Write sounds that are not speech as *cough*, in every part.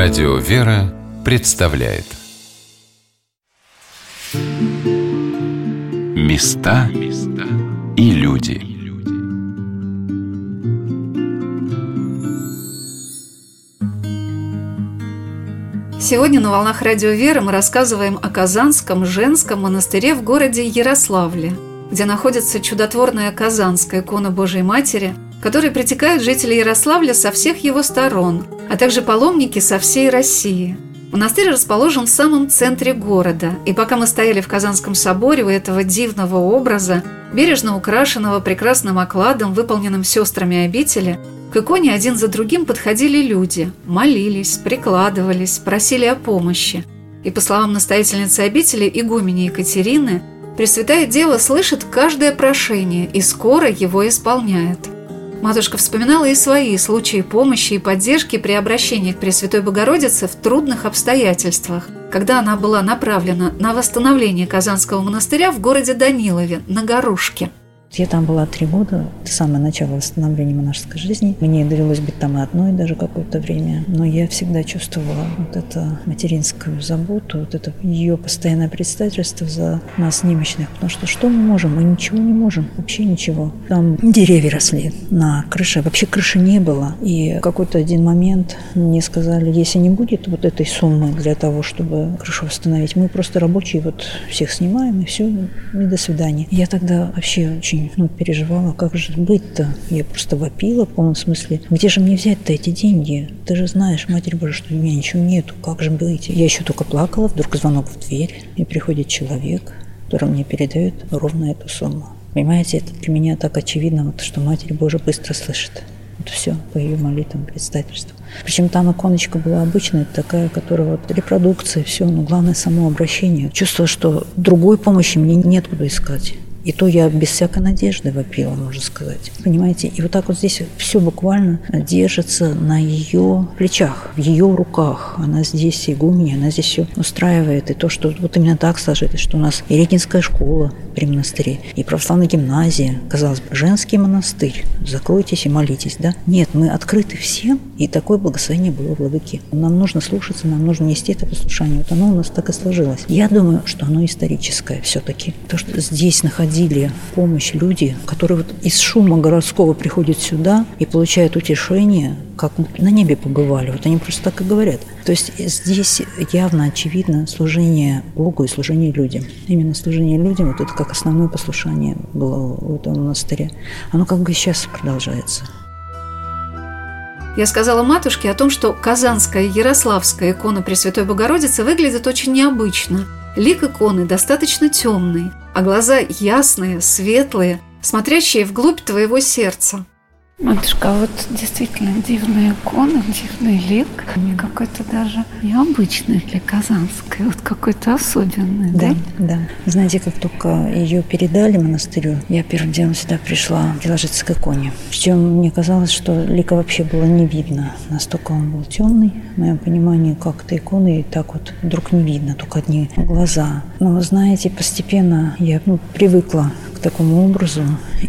Радио «Вера» представляет. Места и люди. Сегодня на «Волнах Радио «Вера» мы рассказываем о Казанском женском монастыре в городе Ярославле, где находится чудотворная Казанская икона Божией Матери – которые притекают жители Ярославля со всех его сторон, а также паломники со всей России. Монастырь расположен в самом центре города, и пока мы стояли в Казанском соборе у этого дивного образа, бережно украшенного прекрасным окладом, выполненным сестрами обители, к иконе один за другим подходили люди, молились, прикладывались, просили о помощи. И по словам настоятельницы обители игумени Екатерины, Пресвятая Дева слышит каждое прошение и скоро его исполняет – Матушка вспоминала и свои случаи помощи и поддержки при обращении к Пресвятой Богородице в трудных обстоятельствах, когда она была направлена на восстановление Казанского монастыря в городе Данилове на Горушке – я там была три года, это самое начало восстановления монашеской жизни. Мне довелось быть там одной даже какое-то время, но я всегда чувствовала вот эту материнскую заботу, вот это ее постоянное представительство за нас немощных, потому что что мы можем? Мы ничего не можем, вообще ничего. Там деревья росли на крыше, вообще крыши не было. И в какой-то один момент мне сказали, если не будет вот этой суммы для того, чтобы крышу восстановить, мы просто рабочие вот всех снимаем и все, и до свидания. Я тогда вообще очень очень ну, переживала, как же быть-то. Я просто вопила в полном смысле. Где же мне взять-то эти деньги? Ты же знаешь, Матерь Божия, что у меня ничего нету. Как же быть? Я еще только плакала, вдруг звонок в дверь, и приходит человек, который мне передает ровно эту сумму. Понимаете, это для меня так очевидно, вот, что Матерь Божия быстро слышит. Вот все по ее молитвам, предстательству. Причем там иконочка была обычная, такая, которая вот репродукция, все, но главное само обращение. Чувство, что другой помощи мне нет куда искать. И то я без всякой надежды вопила, можно сказать. Понимаете? И вот так вот здесь все буквально держится на ее плечах, в ее руках. Она здесь игумня, она здесь все устраивает. И то, что вот именно так сложилось, что у нас и Регинская школа при монастыре, и православная гимназия, казалось бы, женский монастырь. Закройтесь и молитесь, да? Нет, мы открыты всем, и такое благословение было в Владыке. Нам нужно слушаться, нам нужно нести это послушание. Вот оно у нас так и сложилось. Я думаю, что оно историческое все-таки. То, что здесь находилось приходили в помощь люди, которые вот из шума городского приходят сюда и получают утешение, как на небе побывали. Вот они просто так и говорят. То есть здесь явно, очевидно, служение Богу и служение людям. Именно служение людям, вот это как основное послушание было в этом монастыре. Оно как бы сейчас продолжается. Я сказала матушке о том, что казанская Ярославская икона Пресвятой Богородицы выглядит очень необычно. Лик иконы достаточно темный, а глаза ясные, светлые, смотрящие вглубь твоего сердца. Матушка, а вот действительно дивная икона, дивный лик, и какой-то даже необычный для Казанской, вот какой-то особенный, да? Да, да. Знаете, как только ее передали монастырю, я первым делом сюда пришла приложиться к иконе. Причем мне казалось, что лика вообще было не видно. Настолько он был темный, в моем понимании, как то иконы, и так вот вдруг не видно, только одни глаза. Но, знаете, постепенно я ну, привыкла такому образу.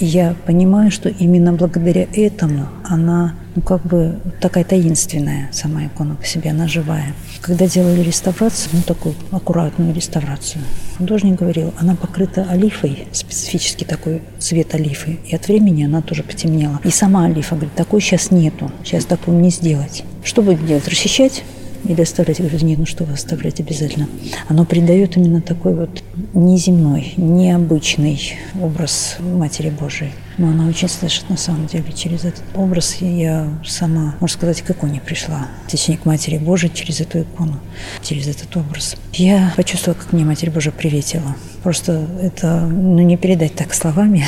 И я понимаю, что именно благодаря этому она, ну, как бы такая таинственная сама икона по себе, она живая. Когда делали реставрацию, ну, такую аккуратную реставрацию, художник говорил, она покрыта олифой, специфический такой цвет олифы, и от времени она тоже потемнела. И сама олифа говорит, такой сейчас нету, сейчас такую не сделать. Что будет делать? Расчищать? Или оставлять. Я говорю, нет, ну что вы оставлять обязательно. Оно придает именно такой вот неземной, необычный образ Матери Божией. Но она очень слышит, на самом деле, через этот образ. Я сама, можно сказать, к иконе пришла. Течник Матери Божией через эту икону, через этот образ. Я почувствовала, как мне Матерь Божия приветила. Просто это, ну, не передать так словами.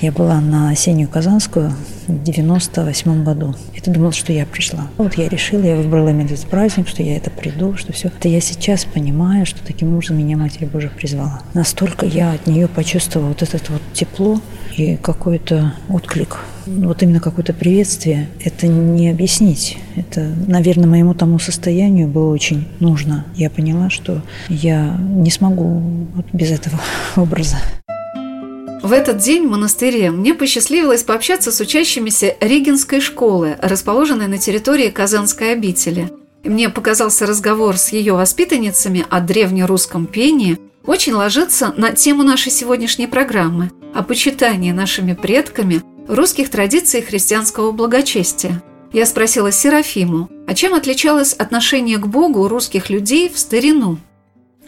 Я была на осеннюю Казанскую в 98 году. Это думала, что я пришла. Вот я решила, я выбрала именно этот праздник, что я это приду, что все. Это я сейчас понимаю, что таким образом меня Матерь Божия призвала. Настолько я от нее почувствовала вот это вот тепло и какой-то отклик. Вот именно какое-то приветствие, это не объяснить. Это, наверное, моему тому состоянию было очень нужно. Я поняла, что я не смогу вот без этого *laughs* образа. В этот день в монастыре мне посчастливилось пообщаться с учащимися Регинской школы, расположенной на территории Казанской обители. мне показался разговор с ее воспитанницами о древнерусском пении, очень ложится на тему нашей сегодняшней программы о почитании нашими предками русских традиций христианского благочестия. Я спросила Серафиму, а чем отличалось отношение к Богу у русских людей в старину –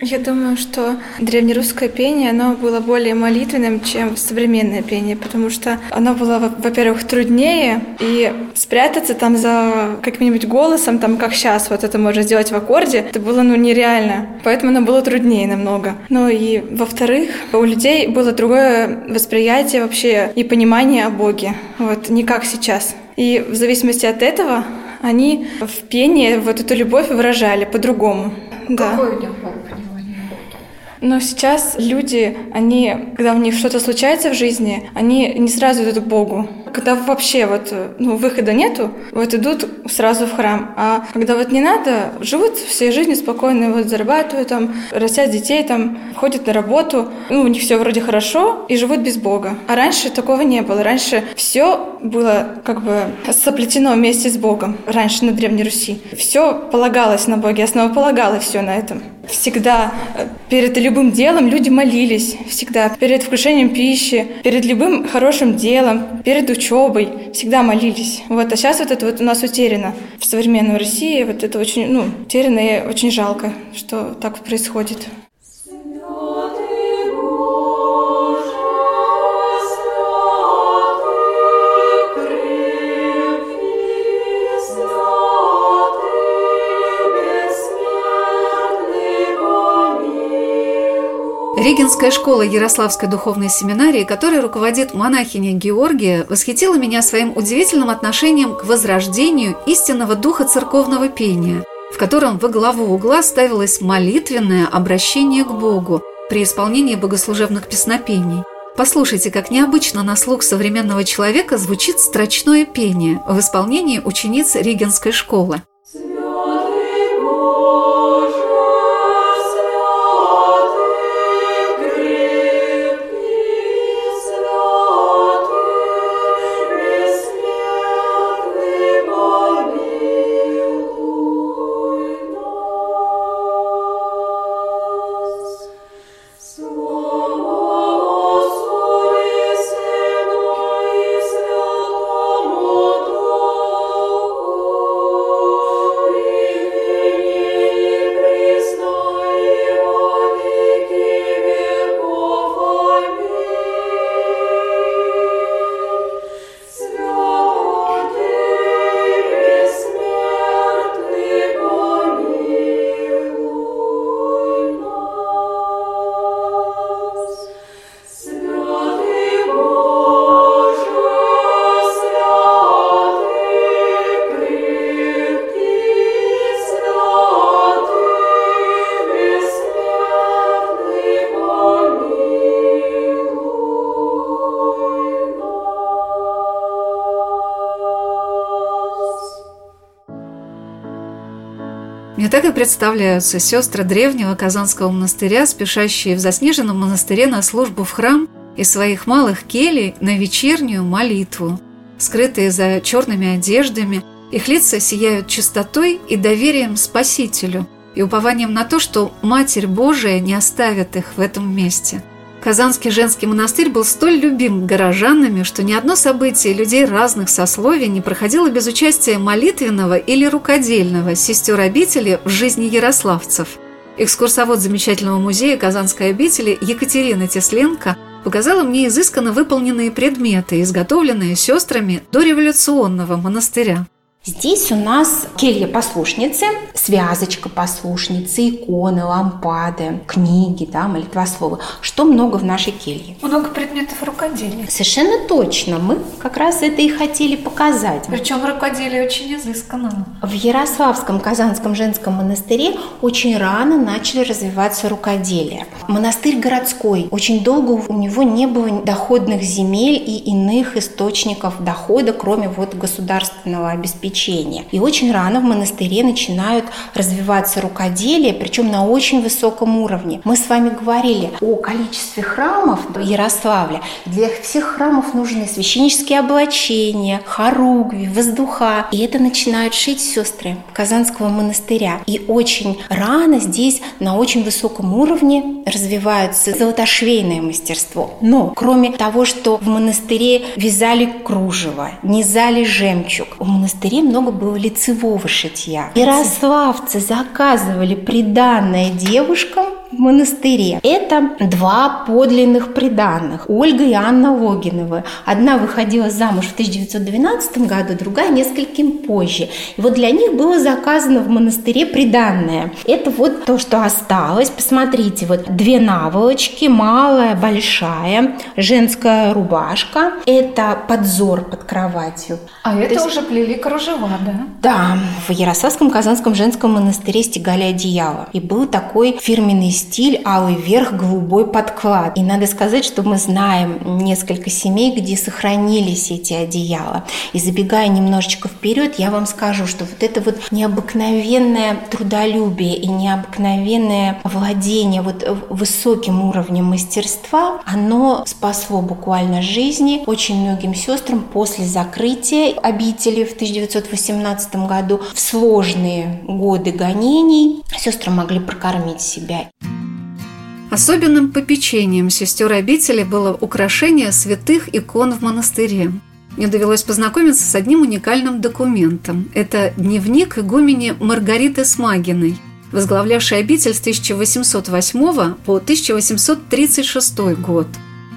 я думаю, что древнерусское пение, оно было более молитвенным, чем современное пение, потому что оно было, во-первых, труднее, и спрятаться там за каким-нибудь голосом, там, как сейчас, вот это можно сделать в аккорде, это было, ну, нереально. Поэтому оно было труднее намного. Ну и, во-вторых, у людей было другое восприятие вообще и понимание о Боге. Вот, не как сейчас. И в зависимости от этого они в пении вот эту любовь выражали по-другому. Какую да. любовь? Но сейчас люди, они, когда у них что-то случается в жизни, они не сразу идут к Богу. Когда вообще вот, ну, выхода нету, вот идут сразу в храм. А когда вот не надо, живут всей жизнью спокойно, вот зарабатывают там, растят детей там, ходят на работу, ну, у них все вроде хорошо и живут без Бога. А раньше такого не было. Раньше все было как бы соплетено вместе с Богом. Раньше на Древней Руси. Все полагалось на Боге, основополагало все на этом. Всегда э, перед любым делом люди молились. Всегда перед вкушением пищи, перед любым хорошим делом, перед учебой. Всегда молились. Вот. А сейчас вот это вот у нас утеряно в современной России. Вот это очень, ну, утеряно и очень жалко, что так происходит. Регенская школа Ярославской духовной семинарии, которой руководит монахиня Георгия, восхитила меня своим удивительным отношением к возрождению истинного духа церковного пения, в котором во главу угла ставилось молитвенное обращение к Богу при исполнении богослужебных песнопений. Послушайте, как необычно на слух современного человека звучит строчное пение в исполнении учениц Регенской школы. Мне так и представляются сестры древнего Казанского монастыря, спешащие в заснеженном монастыре на службу в храм из своих малых келей на вечернюю молитву. Скрытые за черными одеждами, их лица сияют чистотой и доверием Спасителю и упованием на то, что Матерь Божия не оставит их в этом месте – Казанский женский монастырь был столь любим горожанами, что ни одно событие людей разных сословий не проходило без участия молитвенного или рукодельного сестер обители в жизни ярославцев. Экскурсовод замечательного музея Казанской обители Екатерина Тесленко показала мне изысканно выполненные предметы, изготовленные сестрами до революционного монастыря. Здесь у нас келья послушницы, связочка послушницы, иконы, лампады, книги, да, молитвословы. Что много в нашей келье? Много предметов рукоделия. Совершенно точно. Мы как раз это и хотели показать. Причем рукоделие очень изысканно. В Ярославском Казанском женском монастыре очень рано начали развиваться рукоделия. Монастырь городской. Очень долго у него не было доходных земель и иных источников дохода, кроме вот государственного обеспечения увлечение. И очень рано в монастыре начинают развиваться рукоделие, причем на очень высоком уровне. Мы с вами говорили о количестве храмов Ярославля. Для всех храмов нужны священнические облачения, хоругви, воздуха. И это начинают шить сестры Казанского монастыря. И очень рано здесь на очень высоком уровне развивается золотошвейное мастерство. Но кроме того, что в монастыре вязали кружево, низали жемчуг, в монастыре много было лицевого шитья. Ярославцы заказывали приданное девушкам в монастыре. Это два подлинных приданных. Ольга и Анна Логиновы. Одна выходила замуж в 1912 году, другая нескольким позже. И вот для них было заказано в монастыре приданное. Это вот то, что осталось. Посмотрите, вот две наволочки, малая, большая, женская рубашка. Это подзор под кроватью. А это есть... уже плели кружева, да? Да, в Ярославском Казанском женском монастыре стегали одеяло. И был такой фирменный стиль алый верх, голубой подклад. И надо сказать, что мы знаем несколько семей, где сохранились эти одеяла. И забегая немножечко вперед, я вам скажу, что вот это вот необыкновенное трудолюбие и необыкновенное владение вот высоким уровнем мастерства, оно спасло буквально жизни очень многим сестрам после закрытия обители в 1918 году в сложные годы гонений сестры могли прокормить себя. Особенным попечением сестер обители было украшение святых икон в монастыре. Мне довелось познакомиться с одним уникальным документом. Это дневник игумени Маргариты Смагиной, возглавлявшей обитель с 1808 по 1836 год.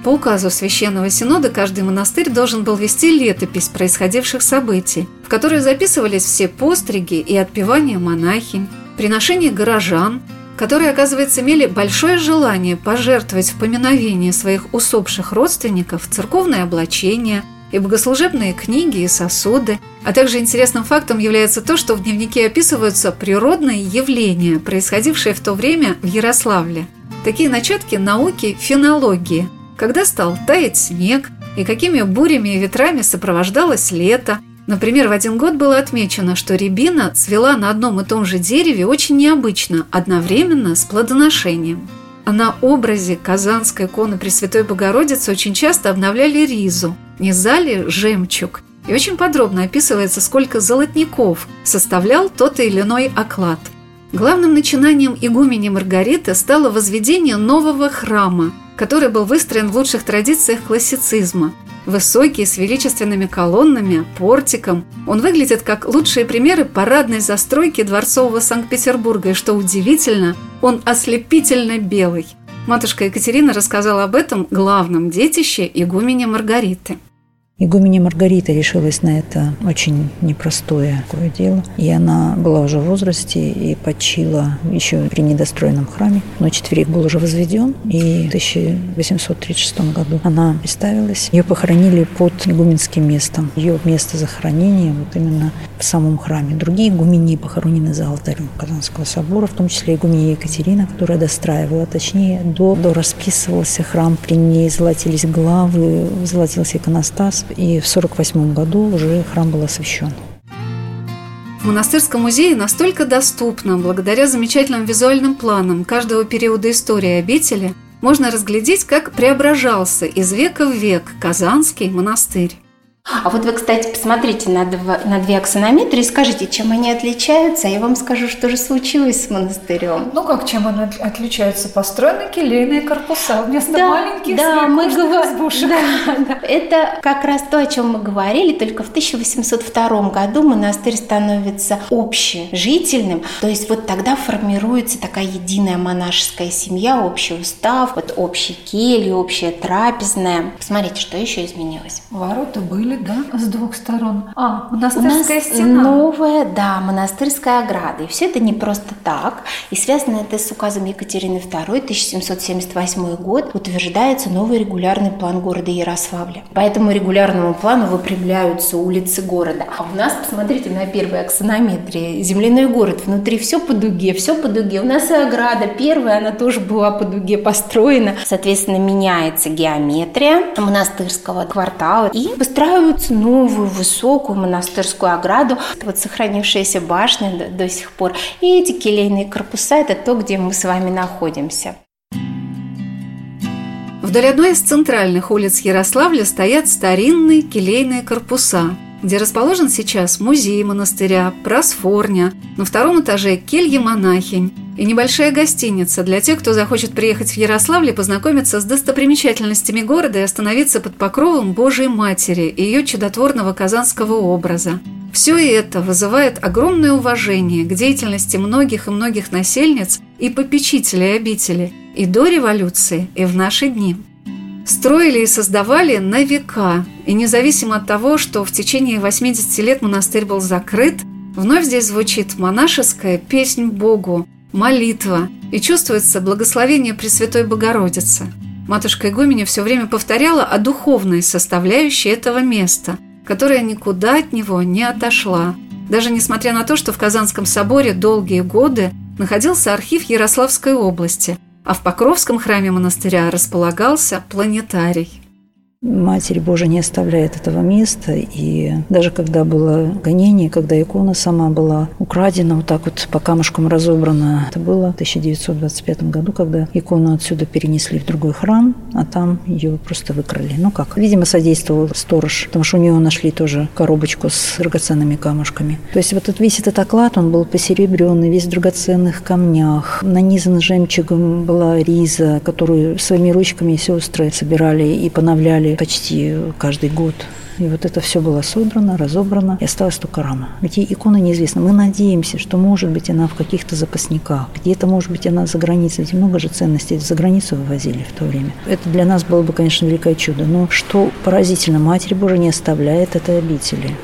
По указу Священного Синода каждый монастырь должен был вести летопись происходивших событий, в которой записывались все постриги и отпевания монахинь, приношения горожан, которые, оказывается, имели большое желание пожертвовать в поминовение своих усопших родственников церковное облачение и богослужебные книги и сосуды, а также интересным фактом является то, что в дневнике описываются природные явления, происходившие в то время в Ярославле. Такие начатки науки фенологии, когда стал таять снег и какими бурями и ветрами сопровождалось лето, Например, в один год было отмечено, что рябина цвела на одном и том же дереве очень необычно, одновременно с плодоношением. А на образе Казанской иконы Пресвятой Богородицы очень часто обновляли ризу, низали жемчуг. И очень подробно описывается, сколько золотников составлял тот или иной оклад. Главным начинанием игумени Маргариты стало возведение нового храма, который был выстроен в лучших традициях классицизма – Высокий, с величественными колоннами, портиком. Он выглядит как лучшие примеры парадной застройки дворцового Санкт-Петербурга, и, что удивительно, он ослепительно белый. Матушка Екатерина рассказала об этом главном детище игумене Маргариты – Игуменя Маргарита решилась на это очень непростое такое дело. И она была уже в возрасте и почила еще при недостроенном храме. Но четверик был уже возведен, и в 1836 году она представилась. Ее похоронили под игуменским местом. Ее место захоронения вот именно в самом храме. Другие игумени похоронены за алтарем Казанского собора, в том числе игуменя Екатерина, которая достраивала, точнее, до, до расписывался храм, при ней золотились главы, золотился иконостас и в 1948 году уже храм был освящен. В монастырском музее настолько доступно, благодаря замечательным визуальным планам каждого периода истории обители, можно разглядеть, как преображался из века в век Казанский монастырь. А вот вы, кстати, посмотрите на, два, на две аксонометрии скажите, чем они отличаются, а я вам скажу, что же случилось с монастырем. Ну как, чем они отличаются? Построены келейные корпуса вместо да, маленьких да, мы говорим, да, *laughs* да. Это как раз то, о чем мы говорили, только в 1802 году монастырь становится общежительным, то есть вот тогда формируется такая единая монашеская семья, общий устав, вот общий кельи, общая трапезная. Посмотрите, что еще изменилось. Ворота были, да, с двух сторон. А, монастырская стена. новая, да, монастырская ограда. И все это не просто так. И связано это с указом Екатерины II, 1778 год, утверждается новый регулярный план города Ярославля. По этому регулярному плану выпрямляются улицы города. А у нас, посмотрите на первой аксонометрии, земляной город, внутри все по дуге, все по дуге. У нас и ограда первая, она тоже была по дуге построена. Соответственно, меняется геометрия монастырского квартала и выстраивается строят новую высокую монастырскую ограду, вот сохранившиеся башни до, до сих пор. И эти келейные корпуса – это то, где мы с вами находимся. Вдоль одной из центральных улиц Ярославля стоят старинные келейные корпуса, где расположен сейчас музей монастыря, просфорня, на втором этаже келья монахинь и небольшая гостиница для тех, кто захочет приехать в Ярославль и познакомиться с достопримечательностями города и остановиться под покровом Божией Матери и ее чудотворного казанского образа. Все это вызывает огромное уважение к деятельности многих и многих насельниц и попечителей обители и до революции, и в наши дни. Строили и создавали на века, и независимо от того, что в течение 80 лет монастырь был закрыт, вновь здесь звучит монашеская песнь Богу, молитва, и чувствуется благословение Пресвятой Богородицы. Матушка Игуменя все время повторяла о духовной составляющей этого места – которая никуда от него не отошла, даже несмотря на то, что в Казанском соборе долгие годы находился архив Ярославской области, а в Покровском храме монастыря располагался планетарий. Матерь Божия не оставляет этого места. И даже когда было гонение, когда икона сама была украдена, вот так вот по камушкам разобрана, это было в 1925 году, когда икону отсюда перенесли в другой храм, а там ее просто выкрали. Ну как? Видимо, содействовал сторож, потому что у нее нашли тоже коробочку с драгоценными камушками. То есть вот этот, весь этот оклад, он был посеребренный, весь в драгоценных камнях. Нанизан жемчугом была риза, которую своими ручками сестры собирали и поновляли делали почти каждый год. И вот это все было собрано, разобрано, и осталась только рама. Ведь икона неизвестна. Мы надеемся, что, может быть, она в каких-то запасниках, где-то, может быть, она за границей. Ведь много же ценностей за границу вывозили в то время. Это для нас было бы, конечно, великое чудо. Но что поразительно, Матерь Божия не оставляет этой обители.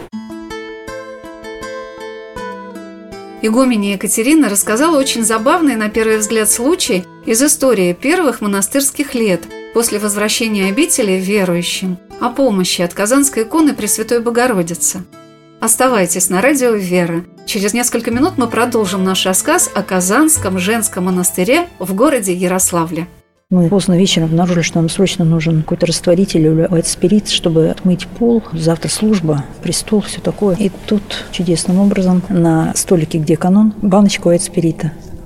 Игуменя Екатерина рассказала очень забавный, на первый взгляд, случай из истории первых монастырских лет – после возвращения обители верующим о помощи от Казанской иконы Пресвятой Богородицы. Оставайтесь на радио «Вера». Через несколько минут мы продолжим наш рассказ о Казанском женском монастыре в городе Ярославле. Мы поздно вечером обнаружили, что нам срочно нужен какой-то растворитель или white чтобы отмыть пол. Завтра служба, престол, все такое. И тут чудесным образом на столике, где канон, баночка white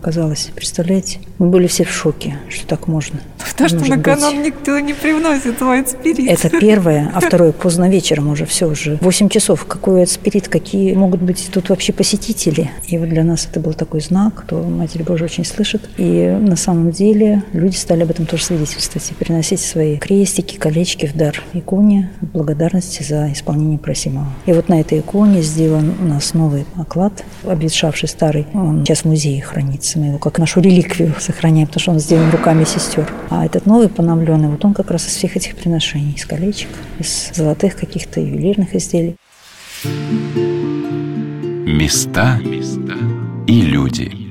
оказалась. Представляете? Мы были все в шоке, что так можно. Потому что на канал быть. никто не привносит white spirit. Это первое. А *laughs* второе, поздно вечером уже, все уже. восемь часов. Какой white spirit, какие могут быть тут вообще посетители? И вот для нас это был такой знак, кто Матерь Божия очень слышит. И на самом деле люди стали об этом тоже свидетельствовать и приносить свои крестики, колечки в дар иконе благодарности за исполнение просимого. И вот на этой иконе сделан у нас новый оклад, обветшавший старый. Он сейчас в музее хранится. Мы его как нашу реликвию сохраняем, потому что он сделан руками сестер. А этот новый поновленный, вот он как раз из всех этих приношений, из колечек, из золотых каких-то ювелирных изделий. Места и люди.